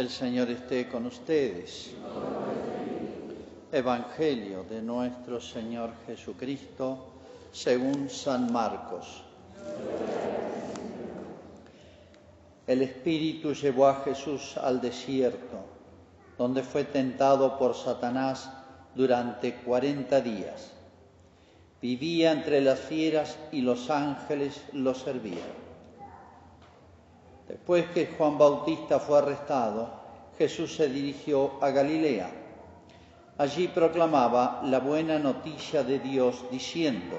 El Señor esté con ustedes. Evangelio de nuestro Señor Jesucristo según San Marcos. El Espíritu llevó a Jesús al desierto, donde fue tentado por Satanás durante cuarenta días. Vivía entre las fieras y los ángeles lo servían. Después que Juan Bautista fue arrestado, Jesús se dirigió a Galilea. Allí proclamaba la buena noticia de Dios diciendo,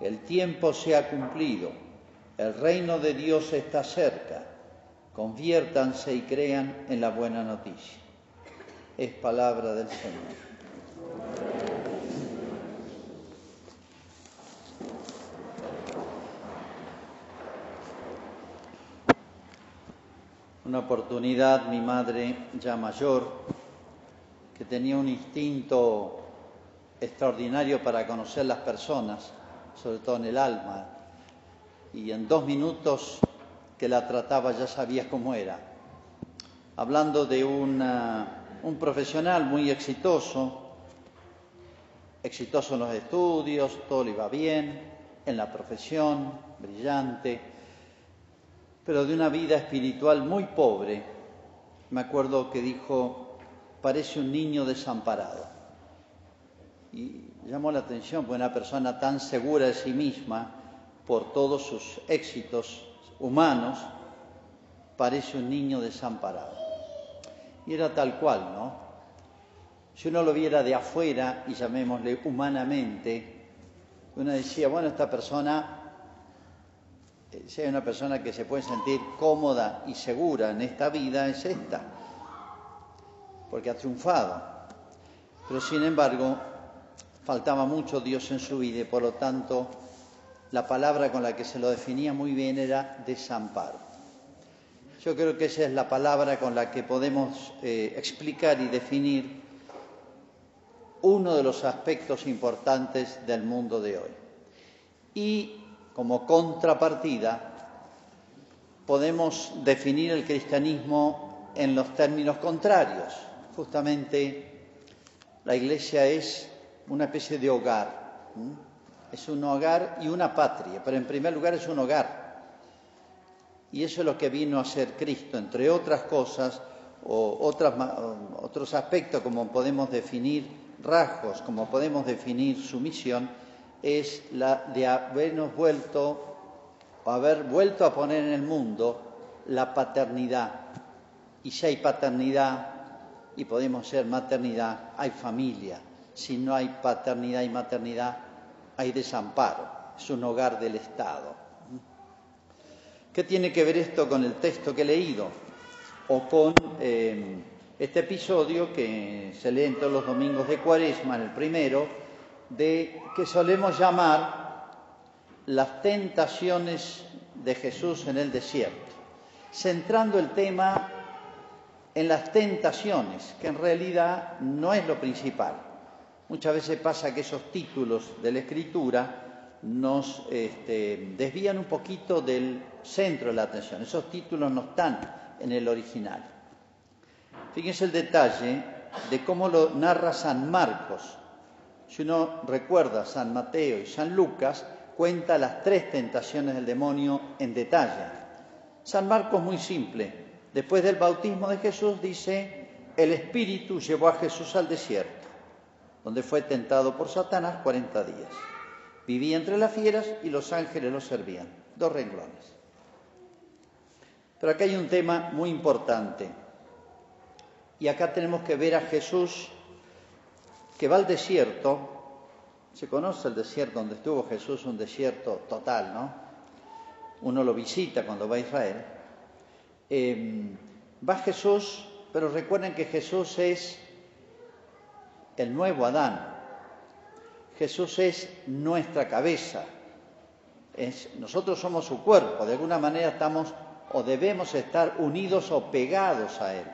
el tiempo se ha cumplido, el reino de Dios está cerca, conviértanse y crean en la buena noticia. Es palabra del Señor. Una oportunidad, mi madre ya mayor, que tenía un instinto extraordinario para conocer las personas, sobre todo en el alma, y en dos minutos que la trataba ya sabía cómo era. Hablando de un profesional muy exitoso, exitoso en los estudios, todo le iba bien, en la profesión, brillante, pero de una vida espiritual muy pobre. Me acuerdo que dijo, parece un niño desamparado. Y llamó la atención, porque una persona tan segura de sí misma por todos sus éxitos humanos, parece un niño desamparado. Y era tal cual, ¿no? Si uno lo viera de afuera, y llamémosle humanamente, uno decía, bueno, esta persona si hay una persona que se puede sentir cómoda y segura en esta vida, es esta, porque ha triunfado. Pero sin embargo, faltaba mucho Dios en su vida y por lo tanto la palabra con la que se lo definía muy bien era desamparo. Yo creo que esa es la palabra con la que podemos eh, explicar y definir uno de los aspectos importantes del mundo de hoy. Y como contrapartida, podemos definir el cristianismo en los términos contrarios. Justamente la iglesia es una especie de hogar, es un hogar y una patria, pero en primer lugar es un hogar. Y eso es lo que vino a ser Cristo, entre otras cosas, o otros aspectos como podemos definir rasgos, como podemos definir su misión, es la de habernos vuelto, o haber vuelto a poner en el mundo la paternidad. Y si hay paternidad y podemos ser maternidad, hay familia. Si no hay paternidad y maternidad, hay desamparo. Es un hogar del Estado. ¿Qué tiene que ver esto con el texto que he leído? O con eh, este episodio que se lee en todos los domingos de Cuaresma, en el primero, de que solemos llamar las tentaciones de Jesús en el desierto, centrando el tema en las tentaciones, que en realidad no es lo principal. Muchas veces pasa que esos títulos de la escritura nos este, desvían un poquito del centro de la atención. Esos títulos no están en el original. Fíjense el detalle de cómo lo narra San Marcos si uno recuerda San Mateo y San Lucas, cuenta las tres tentaciones del demonio en detalle. San Marcos muy simple. Después del bautismo de Jesús dice, el Espíritu llevó a Jesús al desierto, donde fue tentado por Satanás 40 días. Vivía entre las fieras y los ángeles lo servían. Dos renglones. Pero acá hay un tema muy importante. Y acá tenemos que ver a Jesús que va al desierto, se conoce el desierto donde estuvo Jesús, un desierto total, ¿no? Uno lo visita cuando va a Israel. Em, va Jesús, pero recuerden que Jesús es el nuevo Adán. Jesús es nuestra cabeza. Nosotros somos su cuerpo. De alguna manera estamos o debemos estar unidos o pegados a Él.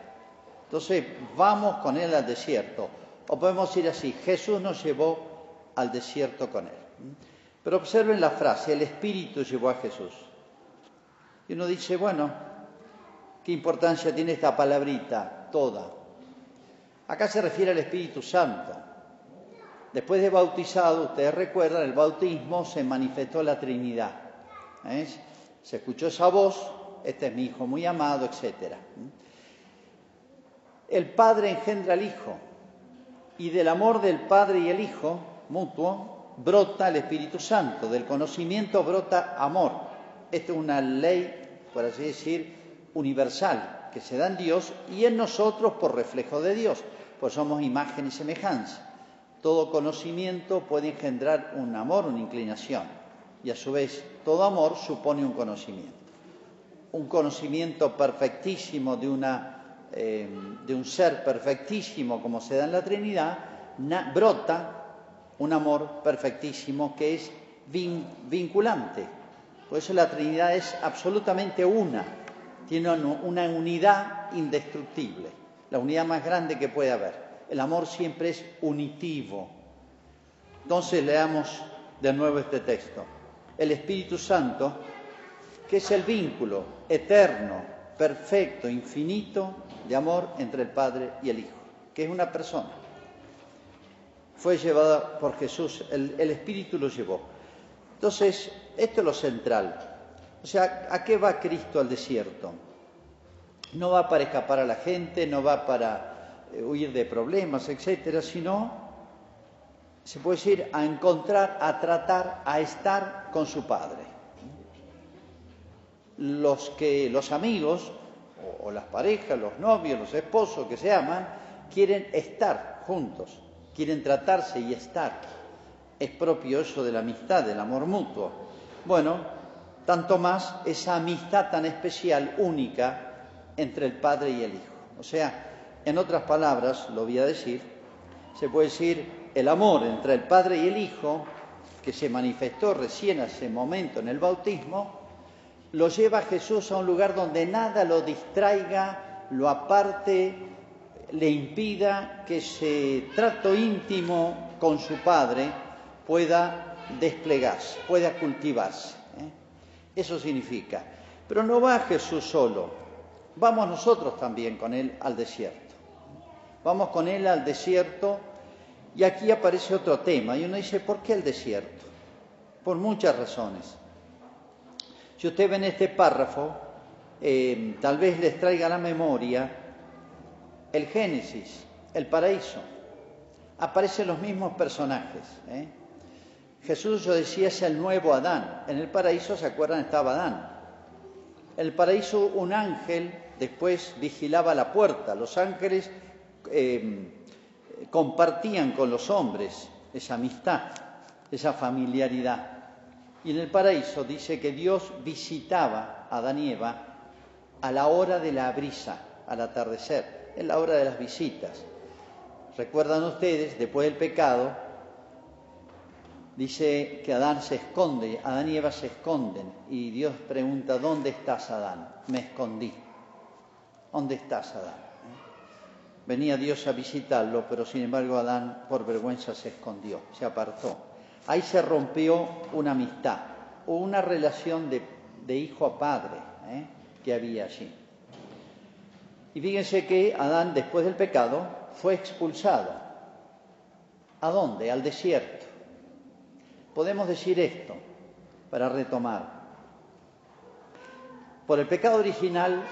Entonces vamos con Él al desierto. O podemos decir así, Jesús nos llevó al desierto con él. Pero observen la frase, el Espíritu llevó a Jesús. Y uno dice, bueno, ¿Qué importancia tiene esta palabrita? Toda. Acá se refiere al Espíritu Santo. Después de bautizado, ustedes recuerdan, el bautismo se manifestó la Trinidad. ¿eh? Se escuchó esa voz, este es mi hijo muy amado, etc. El Padre engendra al Hijo y del amor del Padre y el Hijo mutuo brota el Espíritu Santo, del conocimiento brota amor. Esta es una ley, por así decir, universal, que se da en Dios y en nosotros por reflejo de Dios, pues somos imagen y semejanza. Todo conocimiento puede engendrar un amor, una inclinación, y a su vez todo amor supone un conocimiento. Un conocimiento perfectísimo de, una, eh, de un ser perfectísimo como se da en la Trinidad, brota un amor perfectísimo que es vinculante. Por eso la Trinidad es absolutamente una, tiene una unidad indestructible, la unidad más grande que puede haber el amor siempre es unitivo. Entonces leamos de nuevo este texto. El Espíritu Santo, que es el vínculo eterno, perfecto, infinito de amor entre el Padre y el Hijo, que es una persona. Fue llevada por Jesús, el, Espíritu lo llevó. Entonces, esto es lo central. O sea, ¿a qué va Cristo al desierto? No va para escapar a la gente, no va para eh, huir de problemas, etcétera, sino, se puede decir, a encontrar, a tratar, a estar con su padre. Los que, los amigos, o, las parejas, los novios, los esposos que se aman, quieren estar juntos, quieren tratarse y estar. Es propio eso de la amistad, del amor mutuo. Bueno, tanto más esa amistad tan especial, única, entre el padre y el hijo. O sea, en otras palabras, lo voy a decir, se puede decir el amor entre el Padre y el Hijo, que se manifestó recién hace momento en el bautismo, lo lleva Jesús a un lugar donde nada lo distraiga, lo aparte, le impida que ese trato íntimo con su Padre pueda desplegarse, pueda cultivarse. ¿eh? Eso significa. Pero no va Jesús solo, vamos nosotros también con Él al desierto. Vamos con él al desierto y aquí aparece otro tema. Y uno dice, ¿por qué el desierto? Por muchas razones. Si usted ve este párrafo, eh, tal vez les traiga a la memoria el Génesis, el paraíso. Aparecen los mismos personajes. ¿eh? Jesús, yo decía, es el nuevo Adán. En el paraíso, ¿se acuerdan? Estaba Adán. En el paraíso un ángel después vigilaba la puerta. Los ángeles eh, compartían con los hombres esa amistad, esa familiaridad. Y en el paraíso dice que Dios visitaba a Adán y Eva a la hora de la brisa, al atardecer, en la hora de las visitas. Recuerdan ustedes, después del pecado, dice que Adán se esconde, Adán y Eva se esconden, y Dios pregunta, ¿dónde estás, Adán? Me escondí. ¿Dónde estás, Adán? Venía Dios a visitarlo, pero sin embargo Adán por vergüenza se escondió, se apartó. Ahí se rompió una amistad o una relación de, hijo a padre ¿eh? que había allí. Y fíjense que Adán, después del pecado, fue expulsado. ¿A dónde? Al desierto. Podemos decir esto para retomar. Por el pecado original,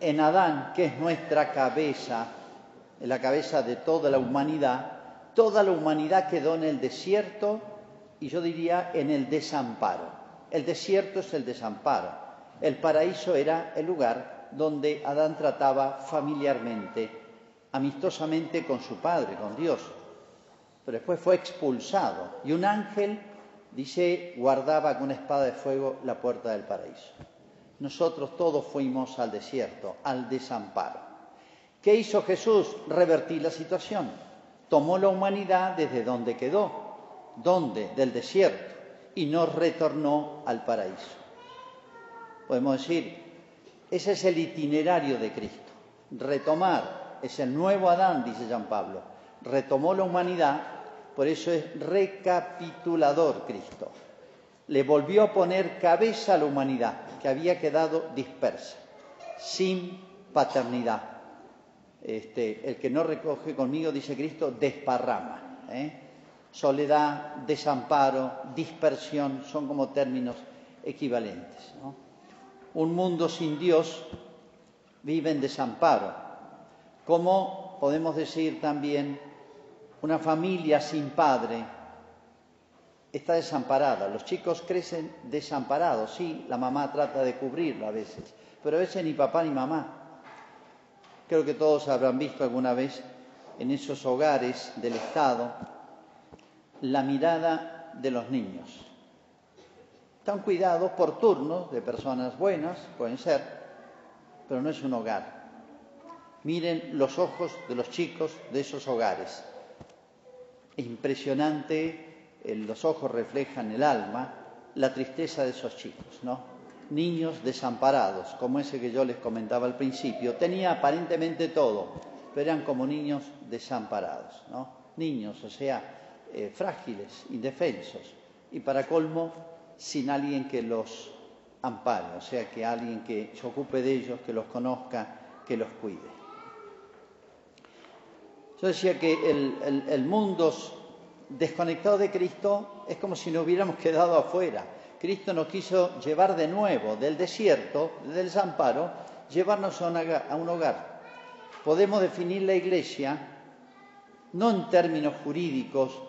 en Adán, que es nuestra cabeza, en la cabeza de toda la humanidad, toda la humanidad quedó en el desierto y yo diría en el desamparo. El desierto es el desamparo. El paraíso era el lugar donde Adán trataba familiarmente, amistosamente con su padre, con Dios. Pero después fue expulsado y un ángel, dice, guardaba con una espada de fuego la puerta del paraíso. Nosotros todos fuimos al desierto, al desamparo. ¿Qué hizo Jesús? Revertir la situación. Tomó la humanidad desde donde quedó, donde, del desierto, y nos retornó al paraíso. Podemos decir, ese es el itinerario de Cristo. Retomar, es el nuevo Adán, dice San Pablo. Retomó la humanidad, por eso es recapitulador Cristo. Le volvió a poner cabeza a la humanidad, que había quedado dispersa, sin paternidad. Este, el que no recoge conmigo, dice Cristo, desparrama. ¿eh? Soledad, desamparo, dispersión, son como términos equivalentes. Un mundo sin Dios vive en desamparo. Como podemos decir también, una familia sin padre está desamparada. Los chicos crecen desamparados. Sí, la mamá trata de cubrirlo a veces, pero a veces ni papá ni mamá. Creo que todos habrán visto alguna vez en esos hogares del Estado la mirada de los niños. Están cuidados por turnos de personas buenas, pueden ser, pero no es un hogar. Miren los ojos de los chicos de esos hogares. Es impresionante los ojos reflejan el alma, la tristeza de esos chicos, ¿no? Niños desamparados, como ese que yo les comentaba al principio, tenía aparentemente todo, pero eran como niños desamparados, ¿no? Niños, o sea, eh, frágiles, indefensos, y para colmo, sin alguien que los ampare, o sea, que alguien que se ocupe de ellos, que los conozca, que los cuide. Yo decía que el, mundo desconectado de Cristo es como si nos hubiéramos quedado afuera. Cristo nos quiso llevar de nuevo del desierto, del desamparo, llevarnos a un hogar. Podemos definir la iglesia no en términos jurídicos,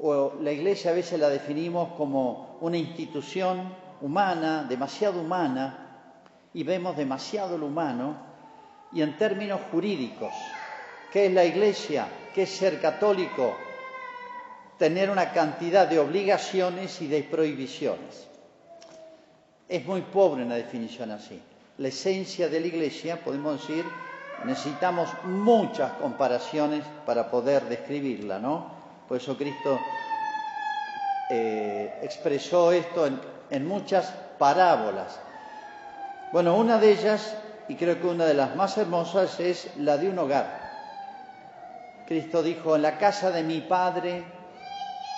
o la iglesia a veces la definimos como una institución humana, demasiado humana, y vemos demasiado lo humano, y en términos jurídicos, ¿qué es la iglesia? ¿Qué es ser católico? tener una cantidad de obligaciones y de prohibiciones. Es muy pobre una definición así. La esencia de la Iglesia, podemos decir, necesitamos muchas comparaciones para poder describirla, ¿no? Por eso Cristo eh, expresó esto en, muchas parábolas. Bueno, una de ellas, y creo que una de las más hermosas, es la de un hogar. Cristo dijo, en la casa de mi Padre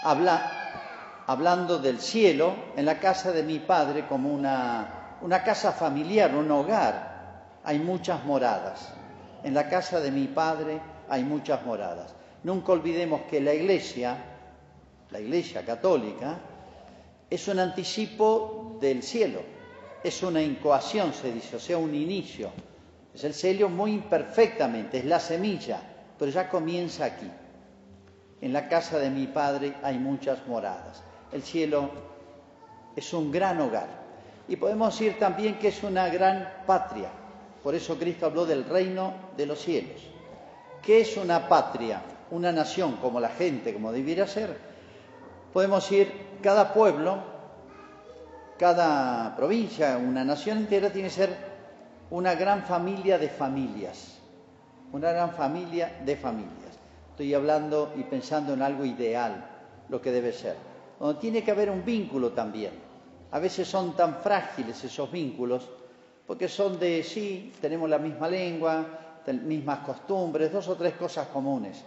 habla, hablando del cielo, en la casa de mi padre como una, una casa familiar, un hogar, hay muchas moradas. En la casa de mi padre hay muchas moradas. Nunca olvidemos que la iglesia, la iglesia católica, es un anticipo del cielo, es una incoación, se dice, o sea, un inicio. Es el cielo muy imperfectamente, es la semilla, pero ya comienza aquí. En la casa de mi Padre hay muchas moradas. El cielo es un gran hogar. Y podemos decir también que es una gran patria. Por eso Cristo habló del reino de los cielos. ¿Qué es una patria? Una nación como la gente, como debiera ser. Podemos decir, cada pueblo, cada provincia, una nación entera tiene que ser una gran familia de familias. Una gran familia de familias. Estoy hablando y pensando en algo ideal, lo que debe ser. Donde tiene que haber un vínculo también. A veces son tan frágiles esos vínculos, porque son de sí, tenemos la misma lengua, mismas costumbres, dos o tres cosas comunes.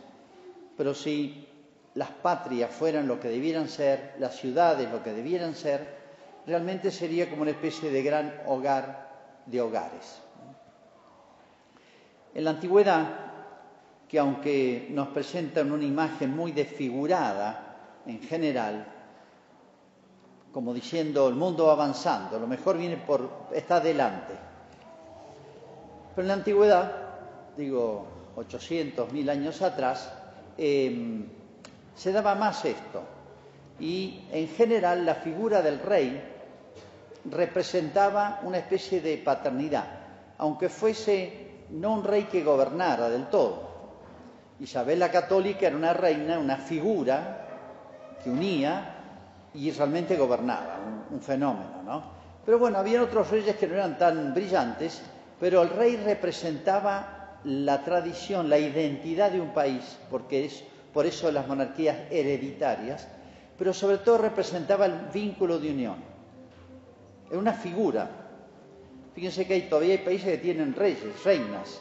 Pero si las patrias fueran lo que debieran ser, las ciudades lo que debieran ser, realmente sería como una especie de gran hogar de hogares. En la antigüedad que aunque nos presentan una imagen muy desfigurada en general, como diciendo el mundo va avanzando, lo mejor viene por, está adelante. Pero en la antigüedad, digo 800, mil años atrás, em, se daba más esto. Y en general la figura del rey representaba una especie de paternidad, aunque fuese no un rey que gobernara del todo, Isabel la Católica era una reina, una figura que unía y realmente gobernaba, un, fenómeno, ¿no? Pero bueno, había otros reyes que no eran tan brillantes, pero el rey representaba la tradición, la identidad de un país, porque es por eso las monarquías hereditarias, pero sobre todo representaba el vínculo de unión. Era una figura. Fíjense que hay, todavía hay países que tienen reyes, reinas,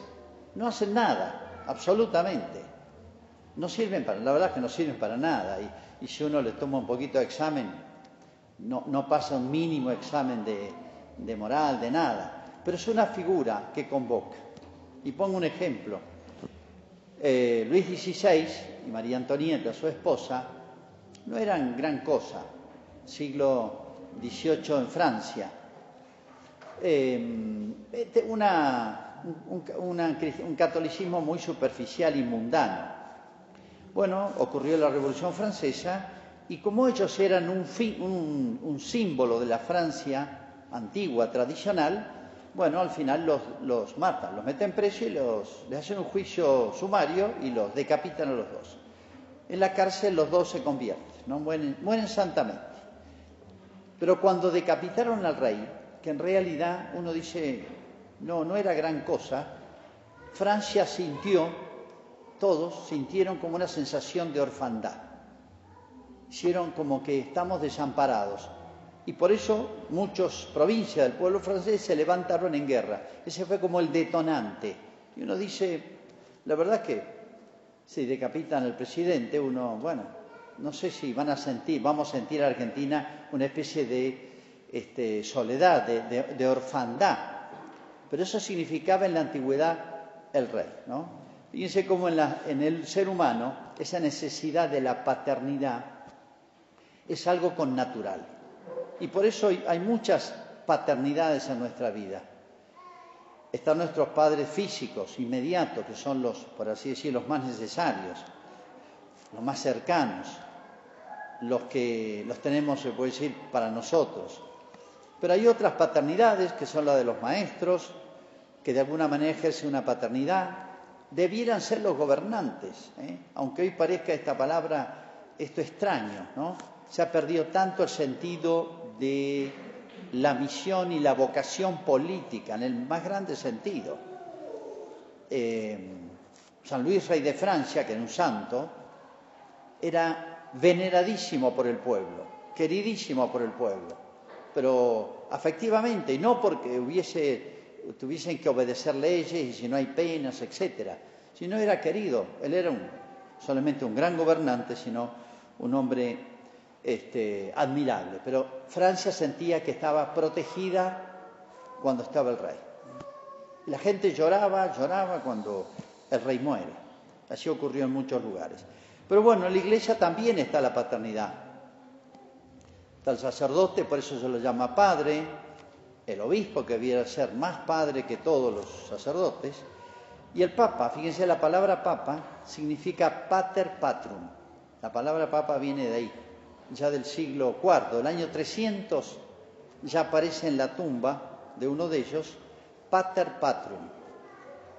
no hacen nada, absolutamente no sirven para, la verdad es que no sirven para nada. Y, si uno le toma un poquito de examen, no, pasa un mínimo examen de, de, moral, de nada. Pero es una figura que convoca. Y pongo un ejemplo. Eh, Luis XVI y María Antonieta, su esposa, no eran gran cosa, siglo XVIII en Francia. Eh, este, una, un, catolicismo muy superficial y mundano. Bueno, ocurrió la Revolución Francesa y como ellos eran un, símbolo de la Francia antigua, tradicional, bueno, al final los, los matan, los meten preso y los, les hacen un juicio sumario y los decapitan a los dos. En la cárcel los dos se convierten, ¿no? mueren, mueren santamente. Pero cuando decapitaron al rey, que en realidad uno dice, no, no era gran cosa, Francia sintió, todos sintieron como una sensación de orfandad. Hicieron como que estamos desamparados. Y por eso muchas provincias del pueblo francés se levantaron en guerra. Ese fue como el detonante. Y uno dice, la verdad que si decapitan al presidente, uno, bueno, no sé si van a sentir, vamos a sentir a Argentina una especie de este, soledad, de, orfandad. Pero eso significaba en la antigüedad el rey. ¿no? Fíjense cómo en, la, en el ser humano esa necesidad de la paternidad es algo connatural. Y por eso hay muchas paternidades en nuestra vida. Están nuestros padres físicos, inmediatos, que son los, por así decir, los más necesarios, los más cercanos, los que los tenemos, se puede decir, para nosotros. Pero hay otras paternidades, que son las de los maestros, que de alguna manera ejercen una paternidad. Debieran ser los gobernantes, ¿eh? aunque hoy parezca esta palabra, esto extraño, ¿no? Se ha perdido tanto el sentido de la misión y la vocación política, en el más grande sentido. Eh, San Luis, rey de Francia, que era un santo, era veneradísimo por el pueblo, queridísimo por el pueblo, pero afectivamente, y no porque hubiese, tuviesen que obedecer leyes y si no hay penas, etcétera, sino era querido. Él era solamente un gran gobernante, sino un hombre este, admirable. Pero Francia sentía que estaba protegida cuando estaba el rey. La gente lloraba, lloraba cuando el rey muere. Así ocurrió en muchos lugares. Pero bueno, en la iglesia también está la paternidad. Está el sacerdote, por eso se lo llama padre, el obispo, que debiera ser más padre que todos los sacerdotes, y el papa. Fíjense, la palabra papa significa pater patrum. La palabra papa viene de ahí, ya del siglo IV, del año 300, ya aparece en la tumba de uno de ellos, pater patrum.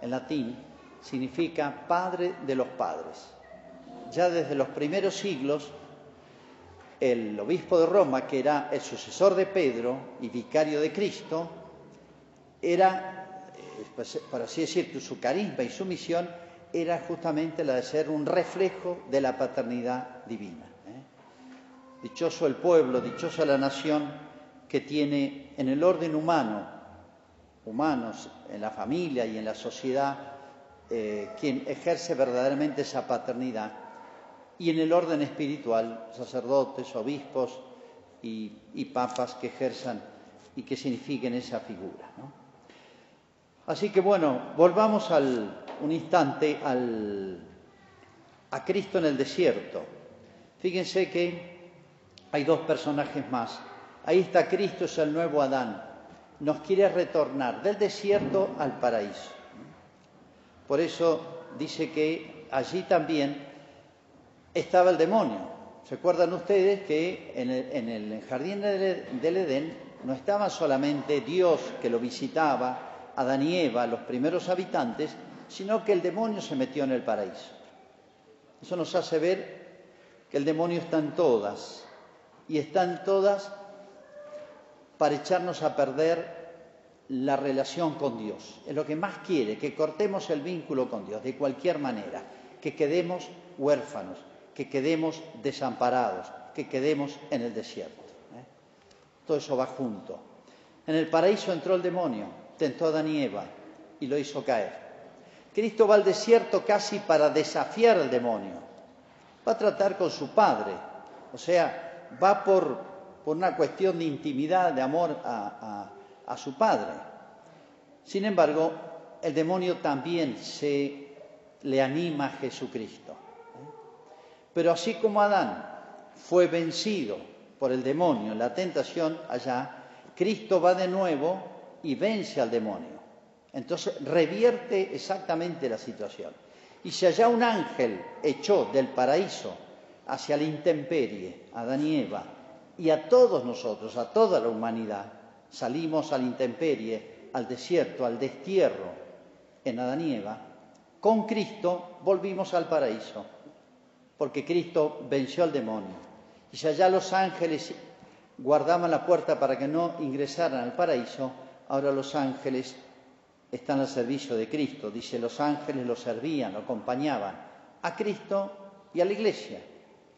En latín significa padre de los padres ya desde los primeros siglos, el obispo de Roma, que era el sucesor de Pedro y vicario de Cristo, era, eh, por así decir, su carisma y su misión era justamente la de ser un reflejo de la paternidad divina. Dichoso el pueblo, dichosa la nación que tiene en el orden humano, humanos, en la familia y en la sociedad, eh, quien ejerce verdaderamente esa paternidad y en el orden espiritual, sacerdotes, obispos y, papas que ejerzan y que signifiquen esa figura. Así que bueno, volvamos un instante a Cristo en el desierto. Fíjense que hay dos personajes más. Ahí está Cristo, es el nuevo Adán. Nos quiere retornar del desierto al paraíso. Por eso dice que allí también estaba el demonio. ¿Se acuerdan ustedes que en el, en el jardín del Edén no estaba solamente Dios que lo visitaba, Adán y Eva, los primeros habitantes, sino que el demonio se metió en el paraíso. Eso nos hace ver que el demonio está en todas y están todas para echarnos a perder la relación con Dios. Es lo que más quiere, que cortemos el vínculo con Dios de cualquier manera, que quedemos huérfanos, que quedemos desamparados, que quedemos en el desierto. ¿eh? Todo eso va junto. En el paraíso entró el demonio, tentó a Adán y lo hizo caer. Cristo va al desierto casi para desafiar al demonio. Va a tratar con su padre, o sea, va por, por una cuestión de intimidad, de amor a, a, a su padre. Sin embargo, el demonio también se le anima a Jesucristo. Pero así como Adán fue vencido por el demonio en la tentación allá, Cristo va de nuevo y vence al demonio. Entonces revierte exactamente la situación. Y si allá un ángel echó del paraíso hacia la intemperie a Adán y Eva a todos nosotros, a toda la humanidad, salimos a la intemperie, al desierto, al destierro en Adán y Eva, con Cristo volvimos al paraíso, porque Cristo venció al demonio. Y si allá los ángeles guardaban la puerta para que no ingresaran al paraíso, ahora los ángeles están al servicio de Cristo. Dice, los ángeles lo servían, lo acompañaban a Cristo y a la iglesia,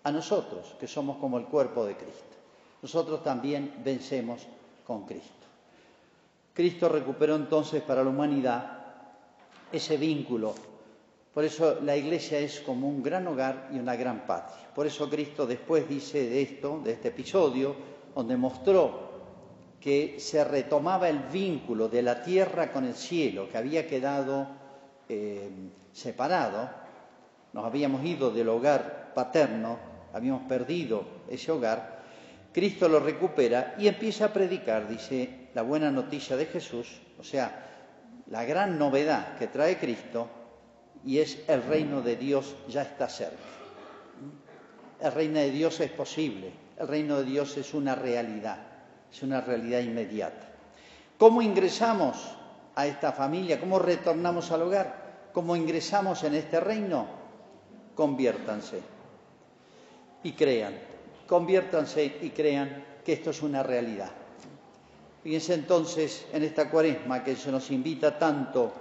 a nosotros, que somos como el cuerpo de Cristo. Nosotros también vencemos con Cristo. Cristo recuperó entonces para la humanidad ese vínculo. Por eso la iglesia es como un gran hogar y una gran patria. Por eso Cristo después dice de esto, de este episodio, donde mostró que se retomaba el vínculo de la tierra con el cielo, que había quedado eh, separado, nos habíamos ido del hogar paterno, habíamos perdido ese hogar, Cristo lo recupera y empieza a predicar, dice, la buena noticia de Jesús, o sea, la gran novedad que trae Cristo, y es el reino de Dios ya está cerca. El reino de Dios es posible, el reino de Dios es una realidad es una realidad inmediata. ¿Cómo ingresamos a esta familia? ¿Cómo retornamos al hogar? ¿Cómo ingresamos en este reino? Conviértanse y crean, conviértanse y crean que esto es una realidad. Fíjense entonces en esta cuaresma que se nos invita tanto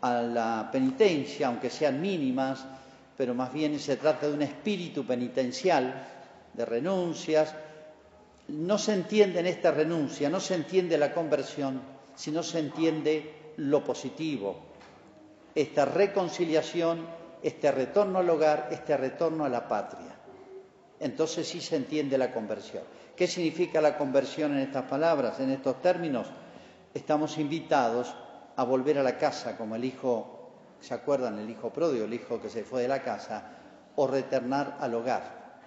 a la penitencia, aunque sean mínimas, pero más bien se trata de un espíritu penitencial, de renuncias, no se entiende en esta renuncia, no se entiende la conversión, si no se entiende lo positivo, esta reconciliación, este retorno al hogar, este retorno a la patria. Entonces sí se entiende la conversión. ¿Qué significa la conversión en estas palabras, en estos términos? Estamos invitados a volver a la casa como el hijo, ¿se acuerdan? El hijo pródigo, el hijo que se fue de la casa, o retornar al hogar.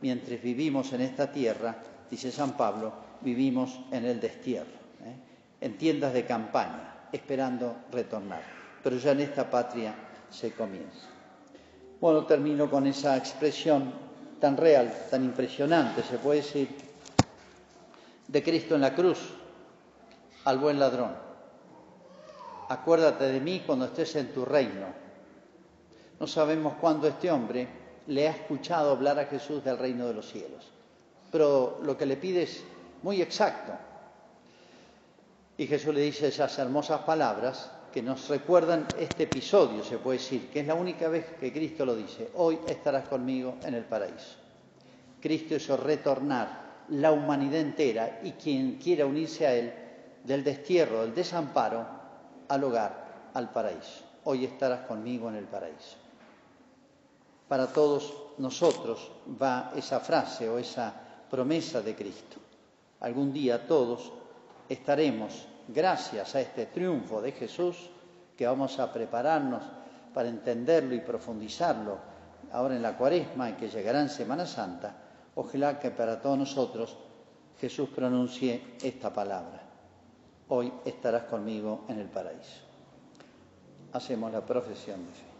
Mientras vivimos en esta tierra, dice San Pablo, vivimos en el destierro, ¿eh? en tiendas de campaña, esperando retornar. Pero ya en esta patria se comienza. Bueno, termino con esa expresión tan real, tan impresionante, se puede decir, de Cristo en la cruz al buen ladrón. Acuérdate de mí cuando estés en tu reino. No sabemos cuándo este hombre le ha escuchado hablar a Jesús del reino de los cielos pero lo que le pide es muy exacto. Y Jesús le dice esas hermosas palabras que nos recuerdan este episodio, se puede decir, que es la única vez que Cristo lo dice, hoy estarás conmigo en el paraíso. Cristo hizo retornar la humanidad entera y quien quiera unirse a Él del destierro, del desamparo, al hogar, al paraíso. Hoy estarás conmigo en el paraíso. Para todos nosotros va esa frase o esa promesa de Cristo. Algún día todos estaremos, gracias a este triunfo de Jesús, que vamos a prepararnos para entenderlo y profundizarlo ahora en la cuaresma y que llegará en Semana Santa, ojalá que para todos nosotros Jesús pronuncie esta palabra. Hoy estarás conmigo en el paraíso. Hacemos la profesión de fe.